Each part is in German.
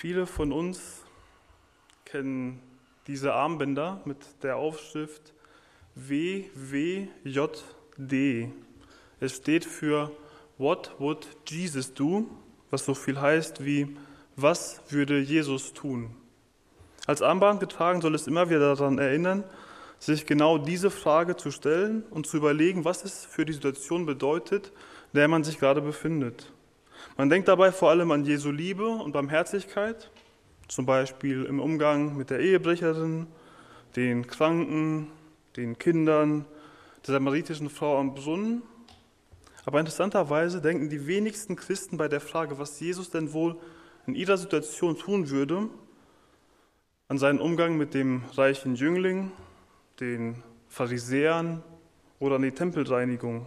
Viele von uns kennen diese Armbänder mit der Aufschrift WWJD. Es steht für What would Jesus do? Was so viel heißt wie Was würde Jesus tun? Als Armband getragen soll es immer wieder daran erinnern, sich genau diese Frage zu stellen und zu überlegen, was es für die Situation bedeutet, in der man sich gerade befindet. Man denkt dabei vor allem an Jesu Liebe und Barmherzigkeit, zum Beispiel im Umgang mit der Ehebrecherin, den Kranken, den Kindern, der samaritischen Frau am Brunnen. Aber interessanterweise denken die wenigsten Christen bei der Frage, was Jesus denn wohl in ihrer Situation tun würde, an seinen Umgang mit dem reichen Jüngling, den Pharisäern oder an die Tempelreinigung.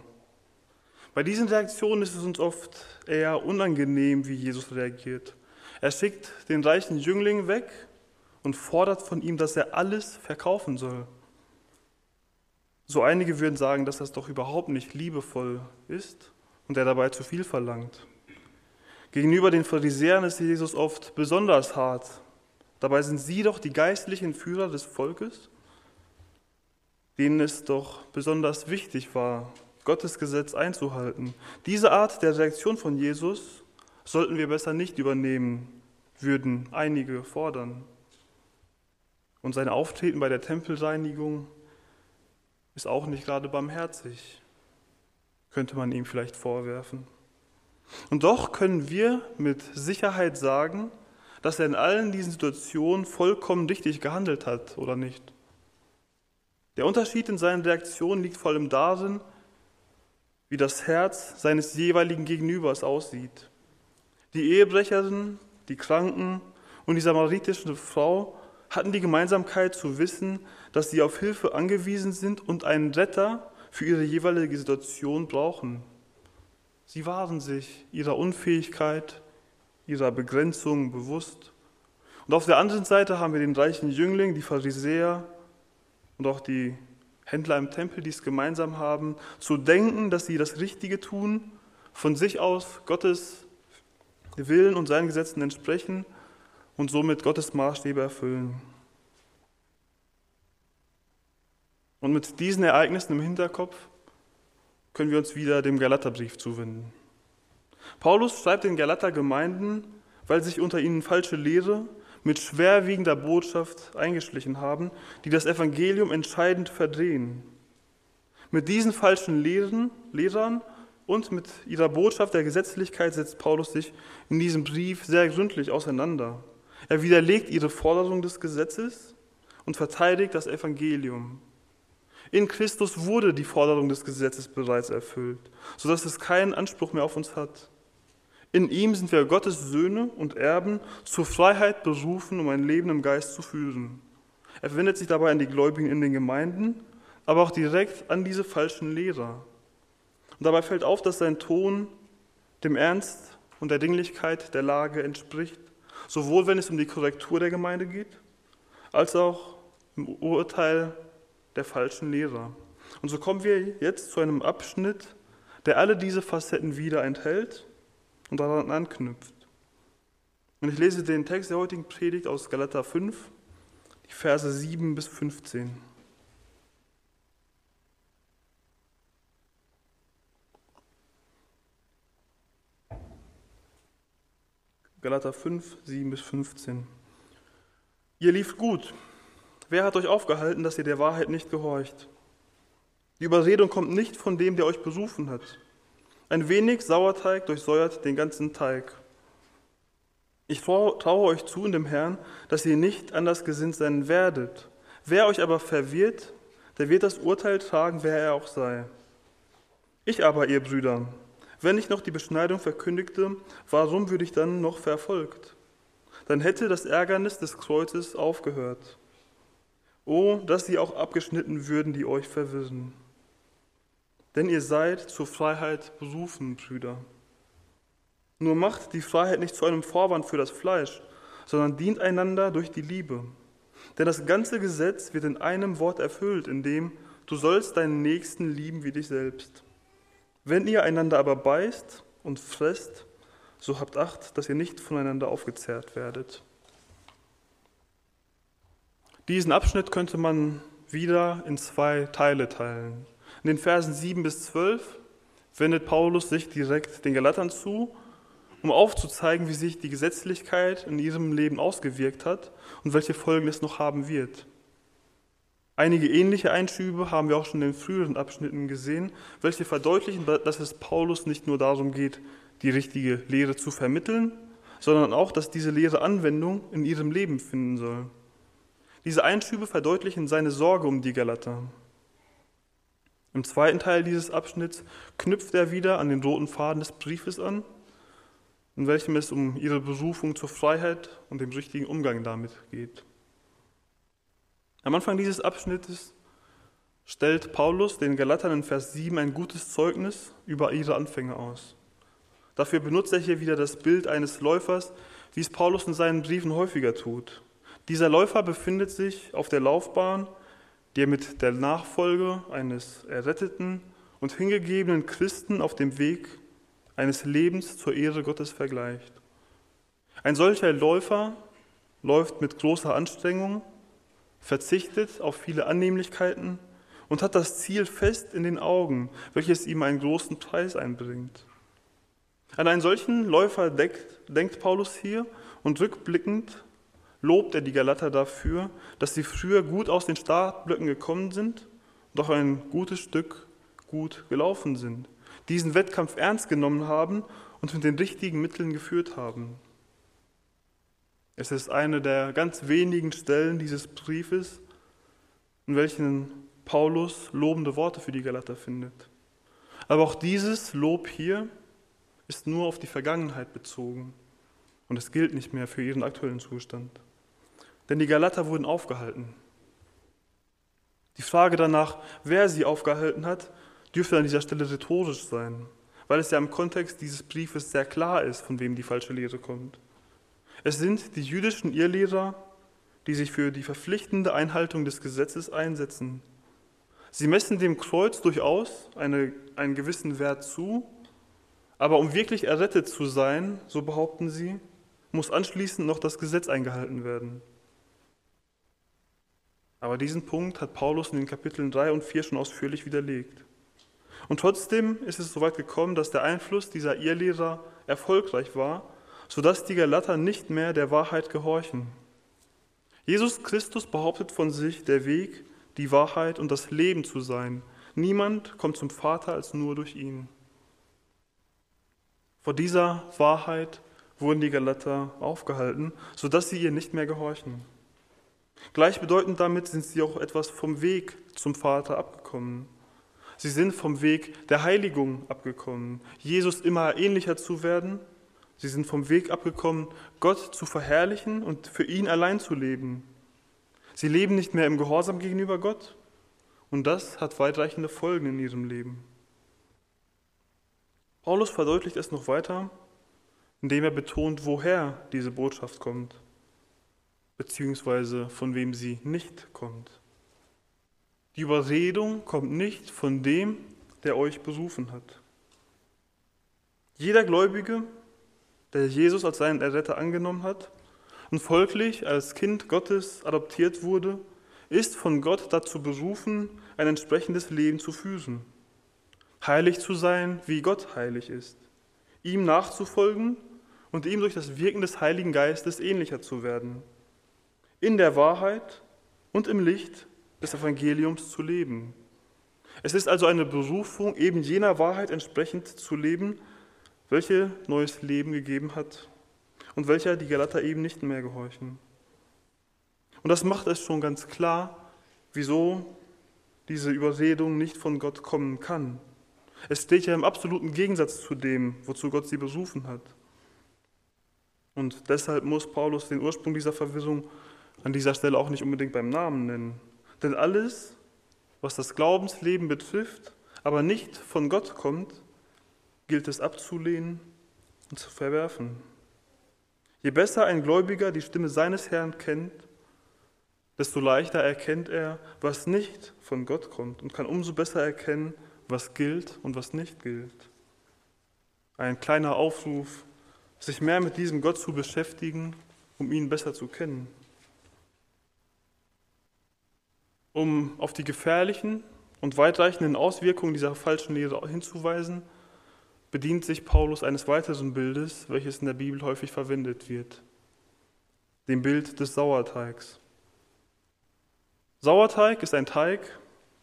Bei diesen Reaktionen ist es uns oft eher unangenehm, wie Jesus reagiert. Er schickt den reichen Jüngling weg und fordert von ihm, dass er alles verkaufen soll. So einige würden sagen, dass das doch überhaupt nicht liebevoll ist und er dabei zu viel verlangt. Gegenüber den Pharisäern ist Jesus oft besonders hart. Dabei sind sie doch die geistlichen Führer des Volkes, denen es doch besonders wichtig war, Gottes Gesetz einzuhalten. Diese Art der Reaktion von Jesus sollten wir besser nicht übernehmen, würden einige fordern. Und sein Auftreten bei der Tempelreinigung ist auch nicht gerade barmherzig, könnte man ihm vielleicht vorwerfen. Und doch können wir mit Sicherheit sagen, dass er in allen diesen Situationen vollkommen richtig gehandelt hat, oder nicht? Der Unterschied in seinen Reaktionen liegt vor allem darin, wie das Herz seines jeweiligen Gegenübers aussieht. Die Ehebrecherin, die Kranken und die samaritische Frau hatten die Gemeinsamkeit zu wissen, dass sie auf Hilfe angewiesen sind und einen Retter für ihre jeweilige Situation brauchen. Sie waren sich ihrer Unfähigkeit, ihrer Begrenzung bewusst. Und auf der anderen Seite haben wir den reichen Jüngling, die Pharisäer und auch die Händler im Tempel, die es gemeinsam haben, zu denken, dass sie das Richtige tun, von sich aus Gottes Willen und seinen Gesetzen entsprechen und somit Gottes Maßstäbe erfüllen. Und mit diesen Ereignissen im Hinterkopf können wir uns wieder dem Galaterbrief zuwenden. Paulus schreibt den Galater-Gemeinden, weil sich unter ihnen falsche Lehre mit schwerwiegender Botschaft eingeschlichen haben, die das Evangelium entscheidend verdrehen. Mit diesen falschen Lehren, Lehrern und mit ihrer Botschaft der Gesetzlichkeit setzt Paulus sich in diesem Brief sehr gründlich auseinander. Er widerlegt ihre Forderung des Gesetzes und verteidigt das Evangelium. In Christus wurde die Forderung des Gesetzes bereits erfüllt, sodass es keinen Anspruch mehr auf uns hat. In ihm sind wir Gottes Söhne und Erben zur Freiheit berufen, um ein Leben im Geist zu führen. Er wendet sich dabei an die Gläubigen in den Gemeinden, aber auch direkt an diese falschen Lehrer. Und dabei fällt auf, dass sein Ton dem Ernst und der Dringlichkeit der Lage entspricht, sowohl wenn es um die Korrektur der Gemeinde geht, als auch im Urteil der falschen Lehrer. Und so kommen wir jetzt zu einem Abschnitt, der alle diese Facetten wieder enthält und daran anknüpft. Und ich lese den Text der heutigen Predigt aus Galater 5, die Verse 7 bis 15. Galater 5, 7 bis 15. Ihr lieft gut. Wer hat euch aufgehalten, dass ihr der Wahrheit nicht gehorcht? Die Überredung kommt nicht von dem, der euch berufen hat. Ein wenig Sauerteig durchsäuert den ganzen Teig. Ich traue euch zu in dem Herrn, dass ihr nicht anders gesinnt sein werdet. Wer euch aber verwirrt, der wird das Urteil tragen, wer er auch sei. Ich aber, ihr Brüder, wenn ich noch die Beschneidung verkündigte, warum würde ich dann noch verfolgt? Dann hätte das Ärgernis des Kreuzes aufgehört. Oh, dass sie auch abgeschnitten würden, die euch verwirren. Denn ihr seid zur Freiheit berufen, Brüder. Nur macht die Freiheit nicht zu einem Vorwand für das Fleisch, sondern dient einander durch die Liebe. Denn das ganze Gesetz wird in einem Wort erfüllt, in dem du sollst deinen Nächsten lieben wie dich selbst. Wenn ihr einander aber beißt und fresst, so habt Acht, dass ihr nicht voneinander aufgezehrt werdet. Diesen Abschnitt könnte man wieder in zwei Teile teilen. In den Versen 7 bis 12 wendet Paulus sich direkt den Galatern zu, um aufzuzeigen, wie sich die Gesetzlichkeit in ihrem Leben ausgewirkt hat und welche Folgen es noch haben wird. Einige ähnliche Einschübe haben wir auch schon in den früheren Abschnitten gesehen, welche verdeutlichen, dass es Paulus nicht nur darum geht, die richtige Lehre zu vermitteln, sondern auch, dass diese Lehre Anwendung in ihrem Leben finden soll. Diese Einschübe verdeutlichen seine Sorge um die Galater. Im zweiten Teil dieses Abschnitts knüpft er wieder an den roten Faden des Briefes an, in welchem es um ihre Berufung zur Freiheit und dem richtigen Umgang damit geht. Am Anfang dieses Abschnittes stellt Paulus den Galatern in Vers 7 ein gutes Zeugnis über ihre Anfänge aus. Dafür benutzt er hier wieder das Bild eines Läufers, wie es Paulus in seinen Briefen häufiger tut. Dieser Läufer befindet sich auf der Laufbahn, die er mit der Nachfolge eines erretteten und hingegebenen Christen auf dem Weg eines Lebens zur Ehre Gottes vergleicht. Ein solcher Läufer läuft mit großer Anstrengung verzichtet auf viele Annehmlichkeiten und hat das Ziel fest in den Augen, welches ihm einen großen Preis einbringt. An einen solchen Läufer denkt, denkt Paulus hier und rückblickend lobt er die Galater dafür, dass sie früher gut aus den Startblöcken gekommen sind und auch ein gutes Stück gut gelaufen sind, diesen Wettkampf ernst genommen haben und mit den richtigen Mitteln geführt haben. Es ist eine der ganz wenigen Stellen dieses Briefes, in welchen Paulus lobende Worte für die Galater findet. Aber auch dieses Lob hier ist nur auf die Vergangenheit bezogen und es gilt nicht mehr für ihren aktuellen Zustand. Denn die Galater wurden aufgehalten. Die Frage danach, wer sie aufgehalten hat, dürfte an dieser Stelle rhetorisch sein, weil es ja im Kontext dieses Briefes sehr klar ist, von wem die falsche Lehre kommt. Es sind die jüdischen Irrlehrer, die sich für die verpflichtende Einhaltung des Gesetzes einsetzen. Sie messen dem Kreuz durchaus eine, einen gewissen Wert zu, aber um wirklich errettet zu sein, so behaupten sie, muss anschließend noch das Gesetz eingehalten werden. Aber diesen Punkt hat Paulus in den Kapiteln 3 und 4 schon ausführlich widerlegt. Und trotzdem ist es so weit gekommen, dass der Einfluss dieser Irrlehrer erfolgreich war sodass die Galater nicht mehr der Wahrheit gehorchen. Jesus Christus behauptet von sich, der Weg, die Wahrheit und das Leben zu sein. Niemand kommt zum Vater als nur durch ihn. Vor dieser Wahrheit wurden die Galater aufgehalten, sodass sie ihr nicht mehr gehorchen. Gleichbedeutend damit sind sie auch etwas vom Weg zum Vater abgekommen. Sie sind vom Weg der Heiligung abgekommen, Jesus immer ähnlicher zu werden Sie sind vom Weg abgekommen, Gott zu verherrlichen und für ihn allein zu leben. Sie leben nicht mehr im Gehorsam gegenüber Gott und das hat weitreichende Folgen in ihrem Leben. Paulus verdeutlicht es noch weiter, indem er betont, woher diese Botschaft kommt, beziehungsweise von wem sie nicht kommt. Die Überredung kommt nicht von dem, der euch berufen hat. Jeder Gläubige der Jesus als seinen Erretter angenommen hat und folglich als Kind Gottes adoptiert wurde, ist von Gott dazu berufen, ein entsprechendes Leben zu führen. Heilig zu sein, wie Gott heilig ist. Ihm nachzufolgen und ihm durch das Wirken des Heiligen Geistes ähnlicher zu werden. In der Wahrheit und im Licht des Evangeliums zu leben. Es ist also eine Berufung, eben jener Wahrheit entsprechend zu leben, welche neues Leben gegeben hat und welcher die Galater eben nicht mehr gehorchen. Und das macht es schon ganz klar, wieso diese Überredung nicht von Gott kommen kann. Es steht ja im absoluten Gegensatz zu dem, wozu Gott sie berufen hat. Und deshalb muss Paulus den Ursprung dieser Verwirrung an dieser Stelle auch nicht unbedingt beim Namen nennen. Denn alles, was das Glaubensleben betrifft, aber nicht von Gott kommt, gilt es abzulehnen und zu verwerfen. Je besser ein Gläubiger die Stimme seines Herrn kennt, desto leichter erkennt er, was nicht von Gott kommt und kann umso besser erkennen, was gilt und was nicht gilt. Ein kleiner Aufruf sich mehr mit diesem Gott zu beschäftigen, um ihn besser zu kennen. Um auf die gefährlichen und weitreichenden Auswirkungen dieser falschen Lehre hinzuweisen, bedient sich Paulus eines weiteren Bildes, welches in der Bibel häufig verwendet wird, dem Bild des Sauerteigs. Sauerteig ist ein Teig,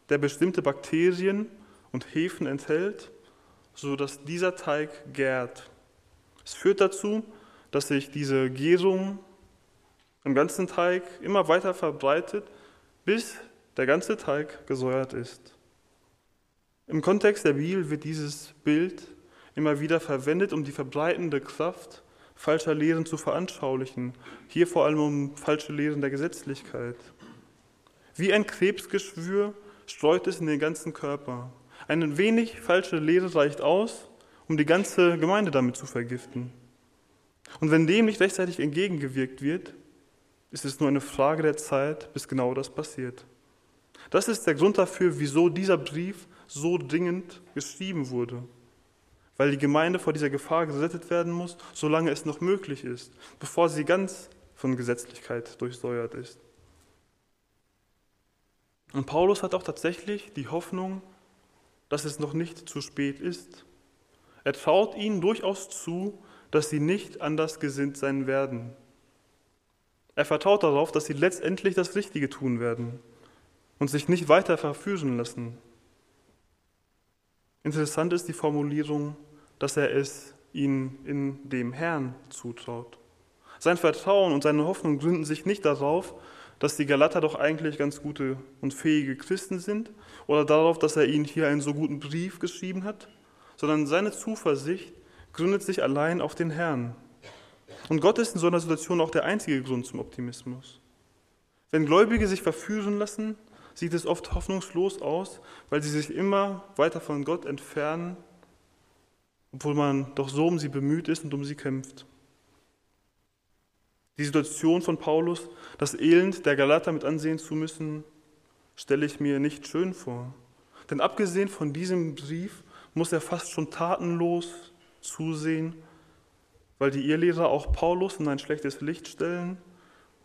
der bestimmte Bakterien und Hefen enthält, sodass dieser Teig gärt. Es führt dazu, dass sich diese Gärung im ganzen Teig immer weiter verbreitet, bis der ganze Teig gesäuert ist. Im Kontext der Bibel wird dieses Bild immer wieder verwendet, um die verbreitende Kraft falscher Lehren zu veranschaulichen. Hier vor allem um falsche Lehren der Gesetzlichkeit. Wie ein Krebsgeschwür streut es in den ganzen Körper. Ein wenig falsche Lehre reicht aus, um die ganze Gemeinde damit zu vergiften. Und wenn dem nicht rechtzeitig entgegengewirkt wird, ist es nur eine Frage der Zeit, bis genau das passiert. Das ist der Grund dafür, wieso dieser Brief so dringend geschrieben wurde. Weil die Gemeinde vor dieser Gefahr gerettet werden muss, solange es noch möglich ist, bevor sie ganz von Gesetzlichkeit durchsäuert ist. Und Paulus hat auch tatsächlich die Hoffnung, dass es noch nicht zu spät ist. Er traut ihnen durchaus zu, dass sie nicht anders gesinnt sein werden. Er vertraut darauf, dass sie letztendlich das Richtige tun werden und sich nicht weiter verführen lassen. Interessant ist die Formulierung, dass er es ihnen in dem Herrn zutraut. Sein Vertrauen und seine Hoffnung gründen sich nicht darauf, dass die Galater doch eigentlich ganz gute und fähige Christen sind oder darauf, dass er ihnen hier einen so guten Brief geschrieben hat, sondern seine Zuversicht gründet sich allein auf den Herrn. Und Gott ist in so einer Situation auch der einzige Grund zum Optimismus. Wenn Gläubige sich verführen lassen, sieht es oft hoffnungslos aus, weil sie sich immer weiter von Gott entfernen, obwohl man doch so um sie bemüht ist und um sie kämpft. Die Situation von Paulus, das Elend der Galater mit ansehen zu müssen, stelle ich mir nicht schön vor. Denn abgesehen von diesem Brief muss er fast schon tatenlos zusehen, weil die Irrlehrer auch Paulus in ein schlechtes Licht stellen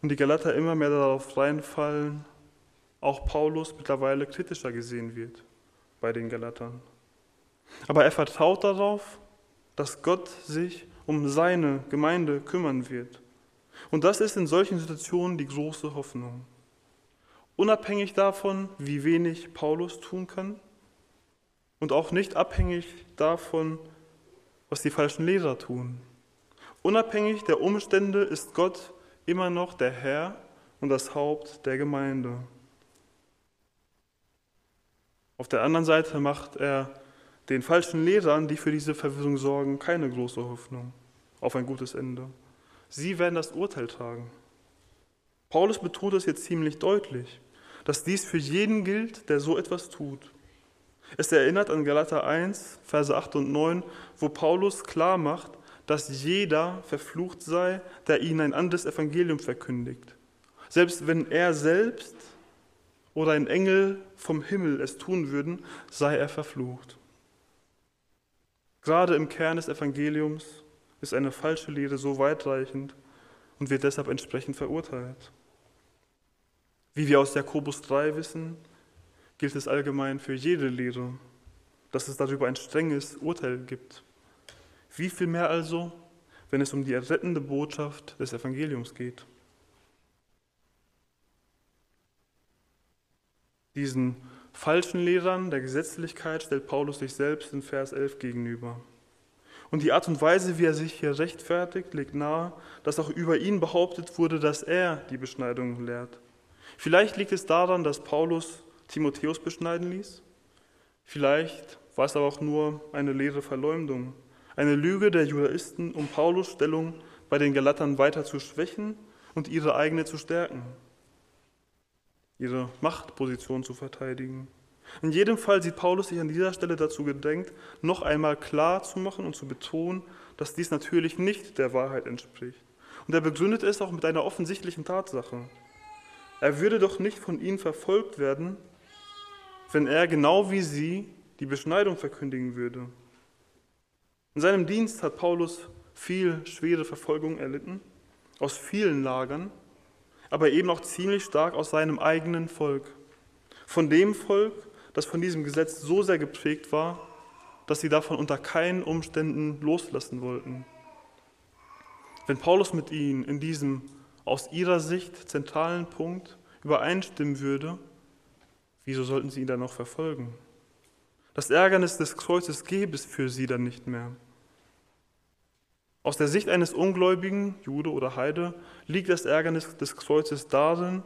und die Galater immer mehr darauf reinfallen, auch Paulus mittlerweile kritischer gesehen wird bei den Galatern. Aber er vertraut darauf, dass Gott sich um seine Gemeinde kümmern wird. Und das ist in solchen Situationen die große Hoffnung. Unabhängig davon, wie wenig Paulus tun kann und auch nicht abhängig davon, was die falschen Leser tun. Unabhängig der Umstände ist Gott immer noch der Herr und das Haupt der Gemeinde. Auf der anderen Seite macht er den falschen Lesern, die für diese Verwirrung sorgen, keine große Hoffnung auf ein gutes Ende. Sie werden das Urteil tragen. Paulus betont es jetzt ziemlich deutlich, dass dies für jeden gilt, der so etwas tut. Es erinnert an Galater 1, Verse 8 und 9, wo Paulus klar macht, dass jeder verflucht sei, der ihnen ein anderes Evangelium verkündigt. Selbst wenn er selbst oder ein Engel vom Himmel es tun würden, sei er verflucht. Gerade im Kern des Evangeliums ist eine falsche Lehre so weitreichend und wird deshalb entsprechend verurteilt. Wie wir aus Jakobus 3 wissen, gilt es allgemein für jede Lehre, dass es darüber ein strenges Urteil gibt. Wie viel mehr also, wenn es um die errettende Botschaft des Evangeliums geht? Diesen falschen Lehrern der Gesetzlichkeit stellt Paulus sich selbst in Vers 11 gegenüber. Und die Art und Weise, wie er sich hier rechtfertigt, legt nahe, dass auch über ihn behauptet wurde, dass er die Beschneidung lehrt. Vielleicht liegt es daran, dass Paulus Timotheus beschneiden ließ. Vielleicht war es aber auch nur eine leere Verleumdung, eine Lüge der Judaisten, um Paulus Stellung bei den Galatern weiter zu schwächen und ihre eigene zu stärken ihre Machtposition zu verteidigen. In jedem Fall sieht Paulus sich an dieser Stelle dazu gedrängt, noch einmal klar zu machen und zu betonen, dass dies natürlich nicht der Wahrheit entspricht. Und er begründet es auch mit einer offensichtlichen Tatsache. Er würde doch nicht von ihnen verfolgt werden, wenn er genau wie sie die Beschneidung verkündigen würde. In seinem Dienst hat Paulus viel schwere Verfolgung erlitten, aus vielen Lagern, aber eben auch ziemlich stark aus seinem eigenen Volk. Von dem Volk, das von diesem Gesetz so sehr geprägt war, dass sie davon unter keinen Umständen loslassen wollten. Wenn Paulus mit ihnen in diesem aus ihrer Sicht zentralen Punkt übereinstimmen würde, wieso sollten sie ihn dann noch verfolgen? Das Ärgernis des Kreuzes gäbe es für sie dann nicht mehr. Aus der Sicht eines Ungläubigen, Jude oder Heide, liegt das Ärgernis des Kreuzes darin,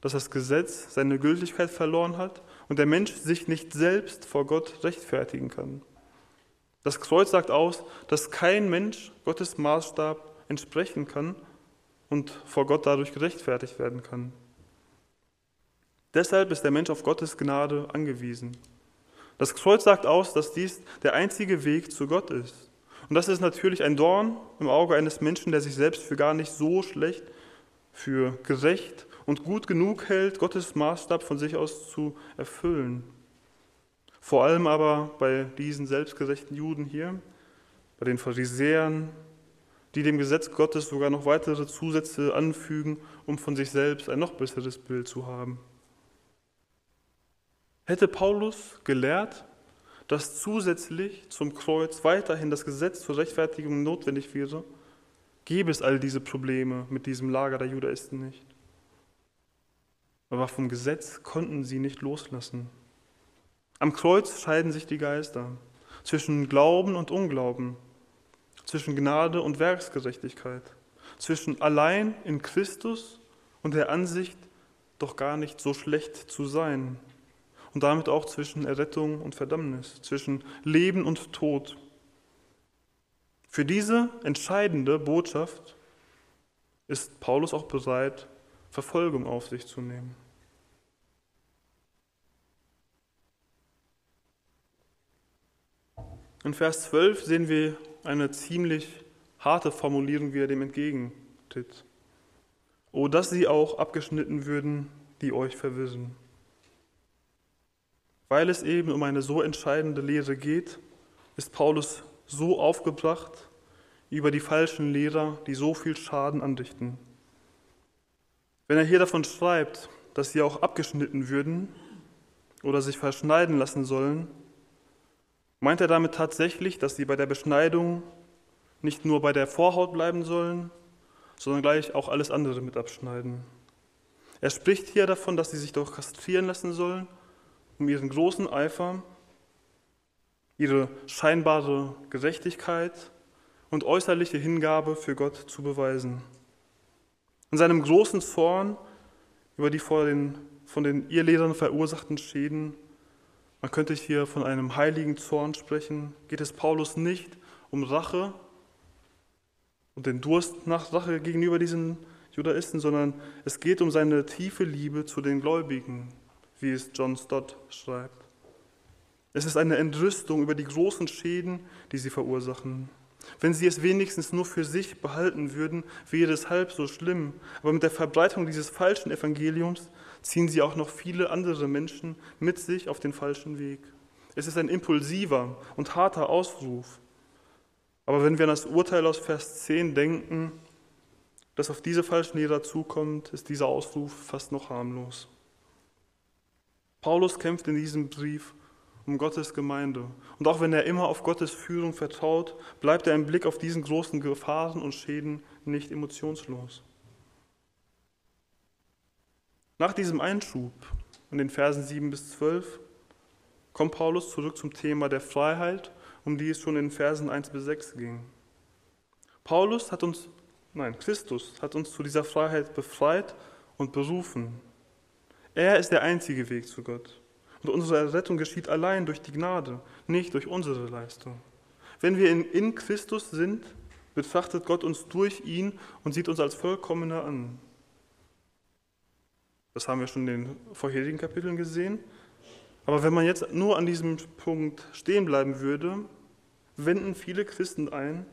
dass das Gesetz seine Gültigkeit verloren hat und der Mensch sich nicht selbst vor Gott rechtfertigen kann. Das Kreuz sagt aus, dass kein Mensch Gottes Maßstab entsprechen kann und vor Gott dadurch gerechtfertigt werden kann. Deshalb ist der Mensch auf Gottes Gnade angewiesen. Das Kreuz sagt aus, dass dies der einzige Weg zu Gott ist. Und das ist natürlich ein Dorn im Auge eines Menschen, der sich selbst für gar nicht so schlecht, für gerecht und gut genug hält, Gottes Maßstab von sich aus zu erfüllen. Vor allem aber bei diesen selbstgerechten Juden hier, bei den Pharisäern, die dem Gesetz Gottes sogar noch weitere Zusätze anfügen, um von sich selbst ein noch besseres Bild zu haben. Hätte Paulus gelehrt, dass zusätzlich zum Kreuz weiterhin das Gesetz zur Rechtfertigung notwendig wäre, gäbe es all diese Probleme mit diesem Lager der Judaisten nicht. Aber vom Gesetz konnten sie nicht loslassen. Am Kreuz scheiden sich die Geister zwischen Glauben und Unglauben, zwischen Gnade und Werksgerechtigkeit, zwischen allein in Christus und der Ansicht, doch gar nicht so schlecht zu sein und damit auch zwischen Errettung und Verdammnis, zwischen Leben und Tod. Für diese entscheidende Botschaft ist Paulus auch bereit, Verfolgung auf sich zu nehmen. In Vers 12 sehen wir eine ziemlich harte Formulierung, wie er dem entgegentritt. O, dass sie auch abgeschnitten würden, die euch verwirren. Weil es eben um eine so entscheidende Lehre geht, ist Paulus so aufgebracht über die falschen Lehrer, die so viel Schaden anrichten. Wenn er hier davon schreibt, dass sie auch abgeschnitten würden oder sich verschneiden lassen sollen, meint er damit tatsächlich, dass sie bei der Beschneidung nicht nur bei der Vorhaut bleiben sollen, sondern gleich auch alles andere mit abschneiden. Er spricht hier davon, dass sie sich doch kastrieren lassen sollen um ihren großen Eifer, ihre scheinbare Gerechtigkeit und äußerliche Hingabe für Gott zu beweisen. In seinem großen Zorn über die von den, von den Irrlehrern verursachten Schäden, man könnte hier von einem heiligen Zorn sprechen, geht es Paulus nicht um Rache und den Durst nach Rache gegenüber diesen Judaisten, sondern es geht um seine tiefe Liebe zu den Gläubigen, wie es John Stott schreibt. Es ist eine Entrüstung über die großen Schäden, die sie verursachen. Wenn sie es wenigstens nur für sich behalten würden, wäre es halb so schlimm. Aber mit der Verbreitung dieses falschen Evangeliums ziehen sie auch noch viele andere Menschen mit sich auf den falschen Weg. Es ist ein impulsiver und harter Ausruf. Aber wenn wir an das Urteil aus Vers 10 denken, das auf diese falschen Lehrer zukommt, ist dieser Ausruf fast noch harmlos. Paulus kämpft in diesem Brief um Gottes Gemeinde. Und auch wenn er immer auf Gottes Führung vertraut, bleibt er im Blick auf diesen großen Gefahren und Schäden nicht emotionslos. Nach diesem Einschub in den Versen 7 bis 12 kommt Paulus zurück zum Thema der Freiheit, um die es schon in den Versen 1 bis 6 ging. Paulus hat uns, nein, Christus hat uns zu dieser Freiheit befreit und berufen. Er ist der einzige Weg zu Gott. Und unsere Errettung geschieht allein durch die Gnade, nicht durch unsere Leistung. Wenn wir in, Christus sind, betrachtet Gott uns durch ihn und sieht uns als Vollkommene an. Das haben wir schon in den vorherigen Kapiteln gesehen. Aber wenn man jetzt nur an diesem Punkt stehen bleiben würde, wenden viele Christen ein,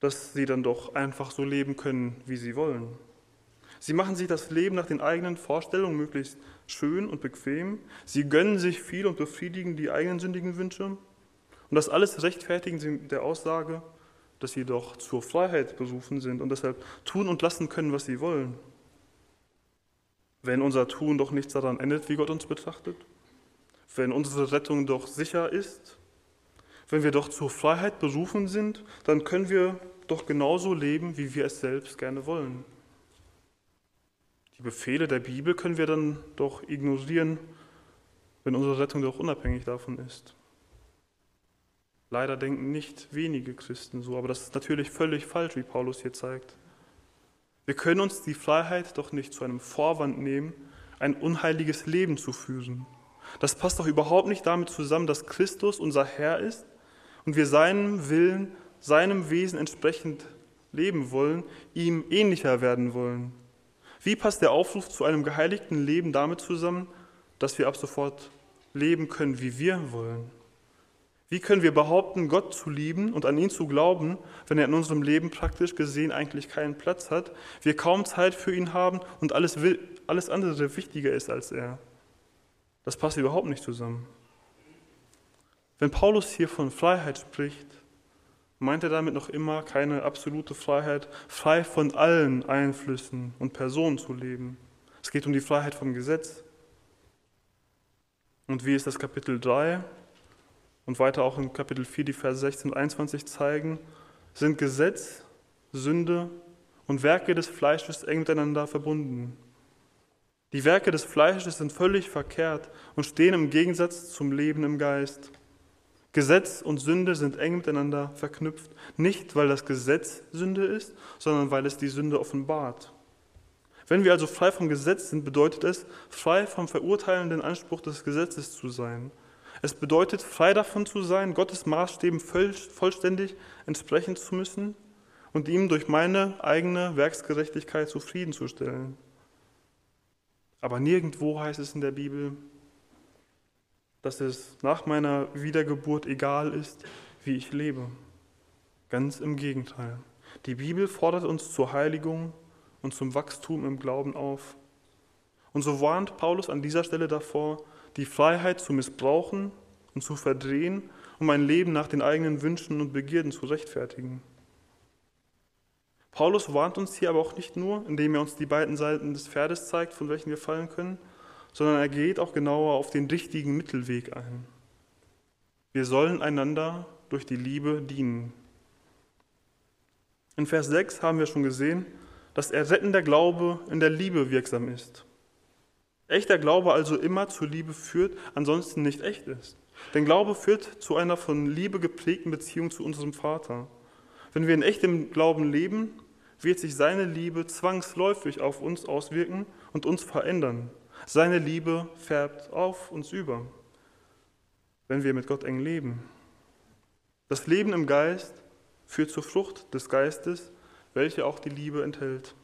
dass sie dann doch einfach so leben können, wie sie wollen. Sie machen sich das Leben nach den eigenen Vorstellungen möglichst schön und bequem. Sie gönnen sich viel und befriedigen die eigenen sündigen Wünsche. Und das alles rechtfertigen sie mit der Aussage, dass sie doch zur Freiheit berufen sind und deshalb tun und lassen können, was sie wollen. Wenn unser Tun doch nichts daran endet, wie Gott uns betrachtet, wenn unsere Rettung doch sicher ist, wenn wir doch zur Freiheit berufen sind, dann können wir doch genauso leben, wie wir es selbst gerne wollen. Die Befehle der Bibel können wir dann doch ignorieren, wenn unsere Rettung doch unabhängig davon ist. Leider denken nicht wenige Christen so, aber das ist natürlich völlig falsch, wie Paulus hier zeigt. Wir können uns die Freiheit doch nicht zu einem Vorwand nehmen, ein unheiliges Leben zu führen. Das passt doch überhaupt nicht damit zusammen, dass Christus unser Herr ist und wir seinem Willen, seinem Wesen entsprechend leben wollen, ihm ähnlicher werden wollen. Wie passt der Aufruf zu einem geheiligten Leben damit zusammen, dass wir ab sofort leben können, wie wir wollen? Wie können wir behaupten, Gott zu lieben und an ihn zu glauben, wenn er in unserem Leben praktisch gesehen eigentlich keinen Platz hat, wir kaum Zeit für ihn haben und alles, will, alles andere wichtiger ist als er? Das passt überhaupt nicht zusammen. Wenn Paulus hier von Freiheit spricht, meint er damit noch immer keine absolute Freiheit, frei von allen Einflüssen und Personen zu leben. Es geht um die Freiheit vom Gesetz. Und wie es das Kapitel 3 und weiter auch in Kapitel 4 die Verse 16 und 21 zeigen, sind Gesetz, Sünde und Werke des Fleisches eng miteinander verbunden. Die Werke des Fleisches sind völlig verkehrt und stehen im Gegensatz zum Leben im Geist. Gesetz und Sünde sind eng miteinander verknüpft, nicht weil das Gesetz Sünde ist, sondern weil es die Sünde offenbart. Wenn wir also frei vom Gesetz sind, bedeutet es, frei vom verurteilenden Anspruch des Gesetzes zu sein. Es bedeutet, frei davon zu sein, Gottes Maßstäben vollständig entsprechen zu müssen und ihm durch meine eigene Werksgerechtigkeit zufriedenzustellen. Aber nirgendwo heißt es in der Bibel, dass es nach meiner Wiedergeburt egal ist, wie ich lebe. Ganz im Gegenteil. Die Bibel fordert uns zur Heiligung und zum Wachstum im Glauben auf. Und so warnt Paulus an dieser Stelle davor, die Freiheit zu missbrauchen und zu verdrehen, um ein Leben nach den eigenen Wünschen und Begierden zu rechtfertigen. Paulus warnt uns hier aber auch nicht nur, indem er uns die beiden Seiten des Pferdes zeigt, von welchen wir fallen können, sondern er geht auch genauer auf den richtigen Mittelweg ein. Wir sollen einander durch die Liebe dienen. In Vers 6 haben wir schon gesehen, dass errettender Glaube in der Liebe wirksam ist. Echter Glaube also immer zur Liebe führt, ansonsten nicht echt ist. Denn Glaube führt zu einer von Liebe geprägten Beziehung zu unserem Vater. Wenn wir in echtem Glauben leben, wird sich seine Liebe zwangsläufig auf uns auswirken und uns verändern. Seine Liebe färbt auf uns über, wenn wir mit Gott eng leben. Das Leben im Geist führt zur Frucht des Geistes, welche auch die Liebe enthält.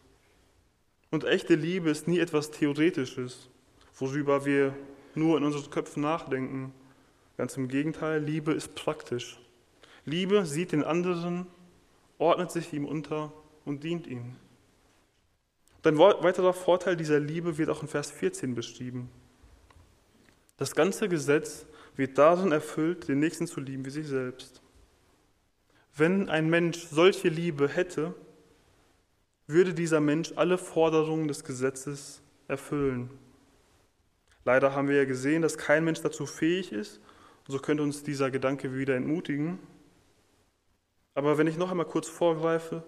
Und echte Liebe ist nie etwas Theoretisches, worüber wir nur in unseren Köpfen nachdenken. Ganz im Gegenteil, Liebe ist praktisch. Liebe sieht den anderen, ordnet sich ihm unter und dient ihm. Ein weiterer Vorteil dieser Liebe wird auch in Vers 14 beschrieben. Das ganze Gesetz wird darin erfüllt, den Nächsten zu lieben wie sich selbst. Wenn ein Mensch solche Liebe hätte, würde dieser Mensch alle Forderungen des Gesetzes erfüllen. Leider haben wir ja gesehen, dass kein Mensch dazu fähig ist, und so könnte uns dieser Gedanke wieder entmutigen. Aber wenn ich noch einmal kurz vorgreife,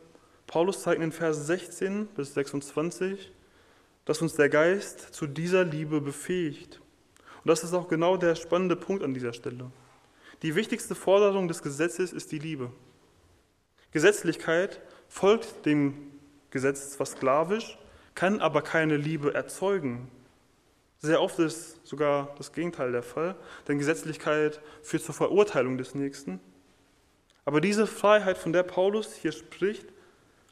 Paulus zeigt in Vers 16 bis 26, dass uns der Geist zu dieser Liebe befähigt. Und das ist auch genau der spannende Punkt an dieser Stelle. Die wichtigste Forderung des Gesetzes ist die Liebe. Gesetzlichkeit folgt dem Gesetz zwar sklavisch, kann aber keine Liebe erzeugen. Sehr oft ist sogar das Gegenteil der Fall, denn Gesetzlichkeit führt zur Verurteilung des Nächsten. Aber diese Freiheit, von der Paulus hier spricht,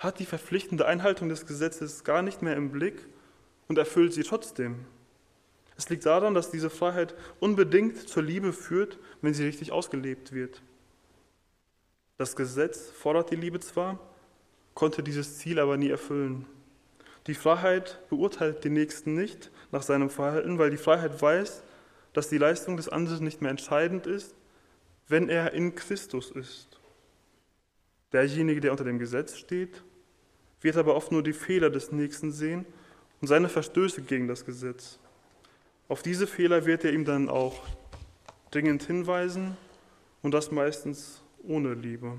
hat die verpflichtende Einhaltung des Gesetzes gar nicht mehr im Blick und erfüllt sie trotzdem. Es liegt daran, dass diese Freiheit unbedingt zur Liebe führt, wenn sie richtig ausgelebt wird. Das Gesetz fordert die Liebe zwar, konnte dieses Ziel aber nie erfüllen. Die Freiheit beurteilt den Nächsten nicht nach seinem Verhalten, weil die Freiheit weiß, dass die Leistung des anderen nicht mehr entscheidend ist, wenn er in Christus ist. Derjenige, der unter dem Gesetz steht, wird aber oft nur die Fehler des Nächsten sehen und seine Verstöße gegen das Gesetz. Auf diese Fehler wird er ihm dann auch dringend hinweisen und das meistens ohne Liebe.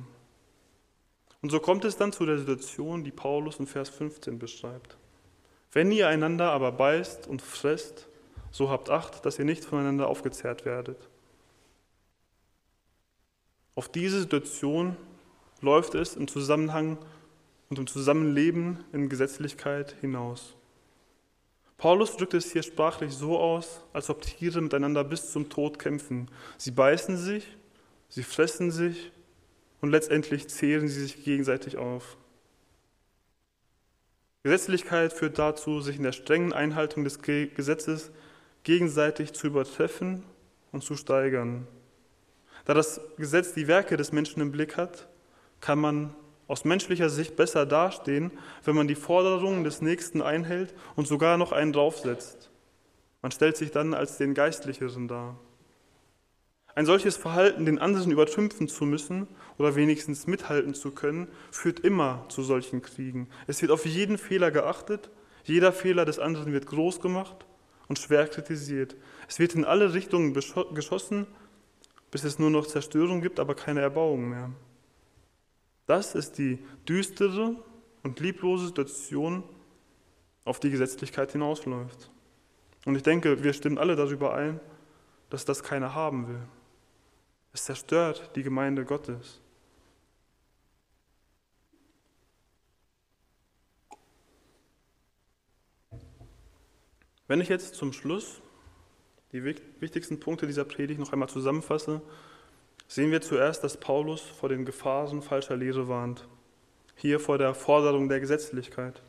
Und so kommt es dann zu der Situation, die Paulus in Vers 15 beschreibt. Wenn ihr einander aber beißt und fresst, so habt Acht, dass ihr nicht voneinander aufgezehrt werdet. Auf diese Situation läuft es im Zusammenhang und im Zusammenleben in Gesetzlichkeit hinaus. Paulus drückt es hier sprachlich so aus, als ob Tiere miteinander bis zum Tod kämpfen. Sie beißen sich, sie fressen sich und letztendlich zehren sie sich gegenseitig auf. Gesetzlichkeit führt dazu, sich in der strengen Einhaltung des Gesetzes gegenseitig zu übertreffen und zu steigern. Da das Gesetz die Werke des Menschen im Blick hat, kann man aus menschlicher Sicht besser dastehen, wenn man die Forderungen des Nächsten einhält und sogar noch einen draufsetzt. Man stellt sich dann als den Geistlicheren dar. Ein solches Verhalten, den anderen übertrümpfen zu müssen oder wenigstens mithalten zu können, führt immer zu solchen Kriegen. Es wird auf jeden Fehler geachtet, jeder Fehler des anderen wird groß gemacht und schwer kritisiert. Es wird in alle Richtungen geschossen, bis es nur noch Zerstörung gibt, aber keine Erbauung mehr. Das ist die düstere und lieblose Situation, auf die Gesetzlichkeit hinausläuft. Und ich denke, wir stimmen alle darüber ein, dass das keiner haben will. Es zerstört die Gemeinde Gottes. Wenn ich jetzt zum Schluss die wichtigsten Punkte dieser Predigt noch einmal zusammenfasse, sehen wir zuerst, dass Paulus vor den Gefahren falscher Lehre warnt. Hier vor der Forderung der Gesetzlichkeit.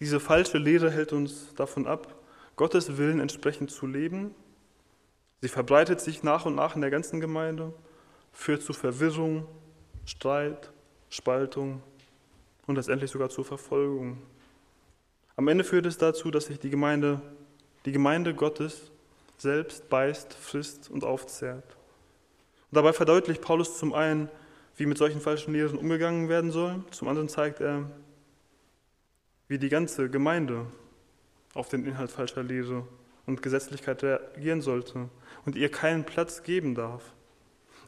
Diese falsche Lehre hält uns davon ab, Gottes Willen entsprechend zu leben Sie verbreitet sich nach und nach in der ganzen Gemeinde, führt zu Verwirrung, Streit, Spaltung und letztendlich sogar zur Verfolgung. Am Ende führt es dazu, dass sich die Gemeinde, die Gemeinde Gottes selbst beißt, frisst und aufzehrt. Und dabei verdeutlicht Paulus zum einen, wie mit solchen falschen Lehren umgegangen werden soll, zum anderen zeigt er, wie die ganze Gemeinde auf den Inhalt falscher Lehre und Gesetzlichkeit reagieren sollte und ihr keinen Platz geben darf.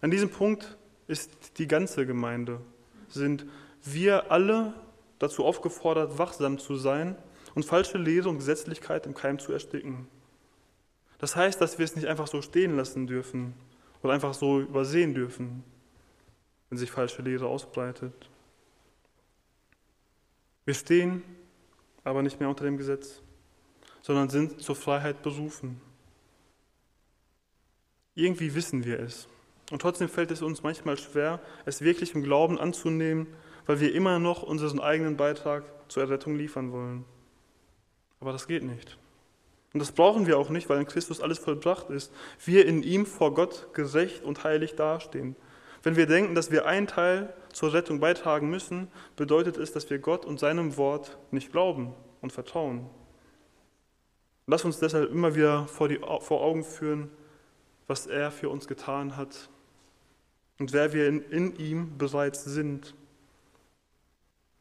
An diesem Punkt ist die ganze Gemeinde, sind wir alle dazu aufgefordert, wachsam zu sein und falsche Lehre und Gesetzlichkeit im Keim zu ersticken. Das heißt, dass wir es nicht einfach so stehen lassen dürfen oder einfach so übersehen dürfen, wenn sich falsche Lehre ausbreitet. Wir stehen aber nicht mehr unter dem Gesetz, sondern sind zur Freiheit berufen. Irgendwie wissen wir es. Und trotzdem fällt es uns manchmal schwer, es wirklich im Glauben anzunehmen, weil wir immer noch unseren eigenen Beitrag zur Errettung liefern wollen. Aber das geht nicht. Und das brauchen wir auch nicht, weil in Christus alles vollbracht ist. Wir in ihm vor Gott gerecht und heilig dastehen. Wenn wir denken, dass wir einen Teil zur Rettung beitragen müssen, bedeutet es, dass wir Gott und seinem Wort nicht glauben und vertrauen. Lass uns deshalb immer wieder vor, die, vor Augen führen, was er für uns getan hat und wer wir in, in ihm bereits sind.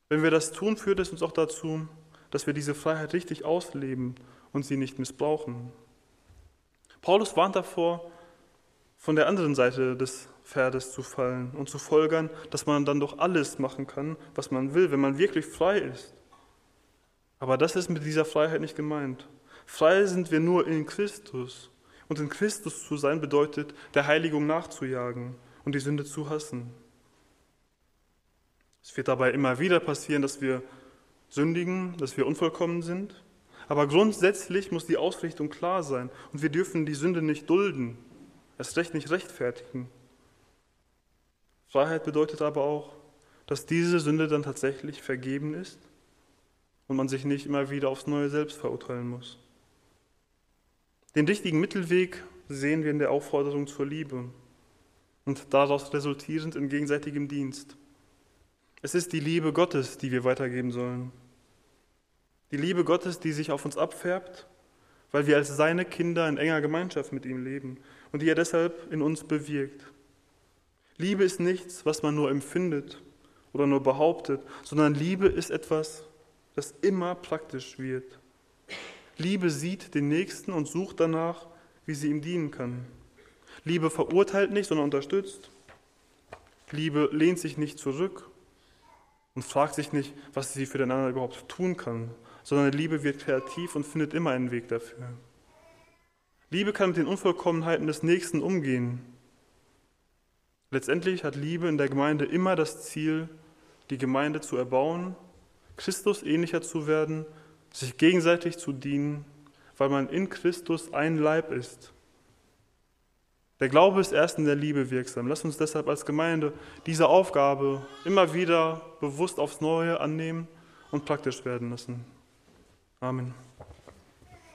Wenn wir das tun, führt es uns auch dazu, dass wir diese Freiheit richtig ausleben und sie nicht missbrauchen. Paulus warnt davor, von der anderen Seite des Pferdes zu fallen und zu folgern, dass man dann doch alles machen kann, was man will, wenn man wirklich frei ist. Aber das ist mit dieser Freiheit nicht gemeint. Frei sind wir nur in Christus. Und in Christus zu sein bedeutet, der Heiligung nachzujagen und die Sünde zu hassen. Es wird dabei immer wieder passieren, dass wir sündigen, dass wir unvollkommen sind. Aber grundsätzlich muss die Ausrichtung klar sein und wir dürfen die Sünde nicht dulden, erst recht nicht rechtfertigen. Freiheit bedeutet aber auch, dass diese Sünde dann tatsächlich vergeben ist und man sich nicht immer wieder aufs Neue selbst verurteilen muss. Den richtigen Mittelweg sehen wir in der Aufforderung zur Liebe und daraus resultierend in gegenseitigem Dienst. Es ist die Liebe Gottes, die wir weitergeben sollen. Die Liebe Gottes, die sich auf uns abfärbt, weil wir als seine Kinder in enger Gemeinschaft mit ihm leben und die er deshalb in uns bewirkt. Liebe ist nichts, was man nur empfindet oder nur behauptet, sondern Liebe ist etwas, das immer praktisch wird. Liebe sieht den Nächsten und sucht danach, wie sie ihm dienen kann. Liebe verurteilt nicht, sondern unterstützt. Liebe lehnt sich nicht zurück und fragt sich nicht, was sie für den anderen überhaupt tun kann, sondern Liebe wird kreativ und findet immer einen Weg dafür. Liebe kann mit den Unvollkommenheiten des Nächsten umgehen. Letztendlich hat Liebe in der Gemeinde immer das Ziel, die Gemeinde zu erbauen, Christus ähnlicher zu werden, sich gegenseitig zu dienen, weil man in Christus ein Leib ist. Der Glaube ist erst in der Liebe wirksam. Lass uns deshalb als Gemeinde diese Aufgabe immer wieder bewusst aufs Neue annehmen und praktisch werden lassen. Amen.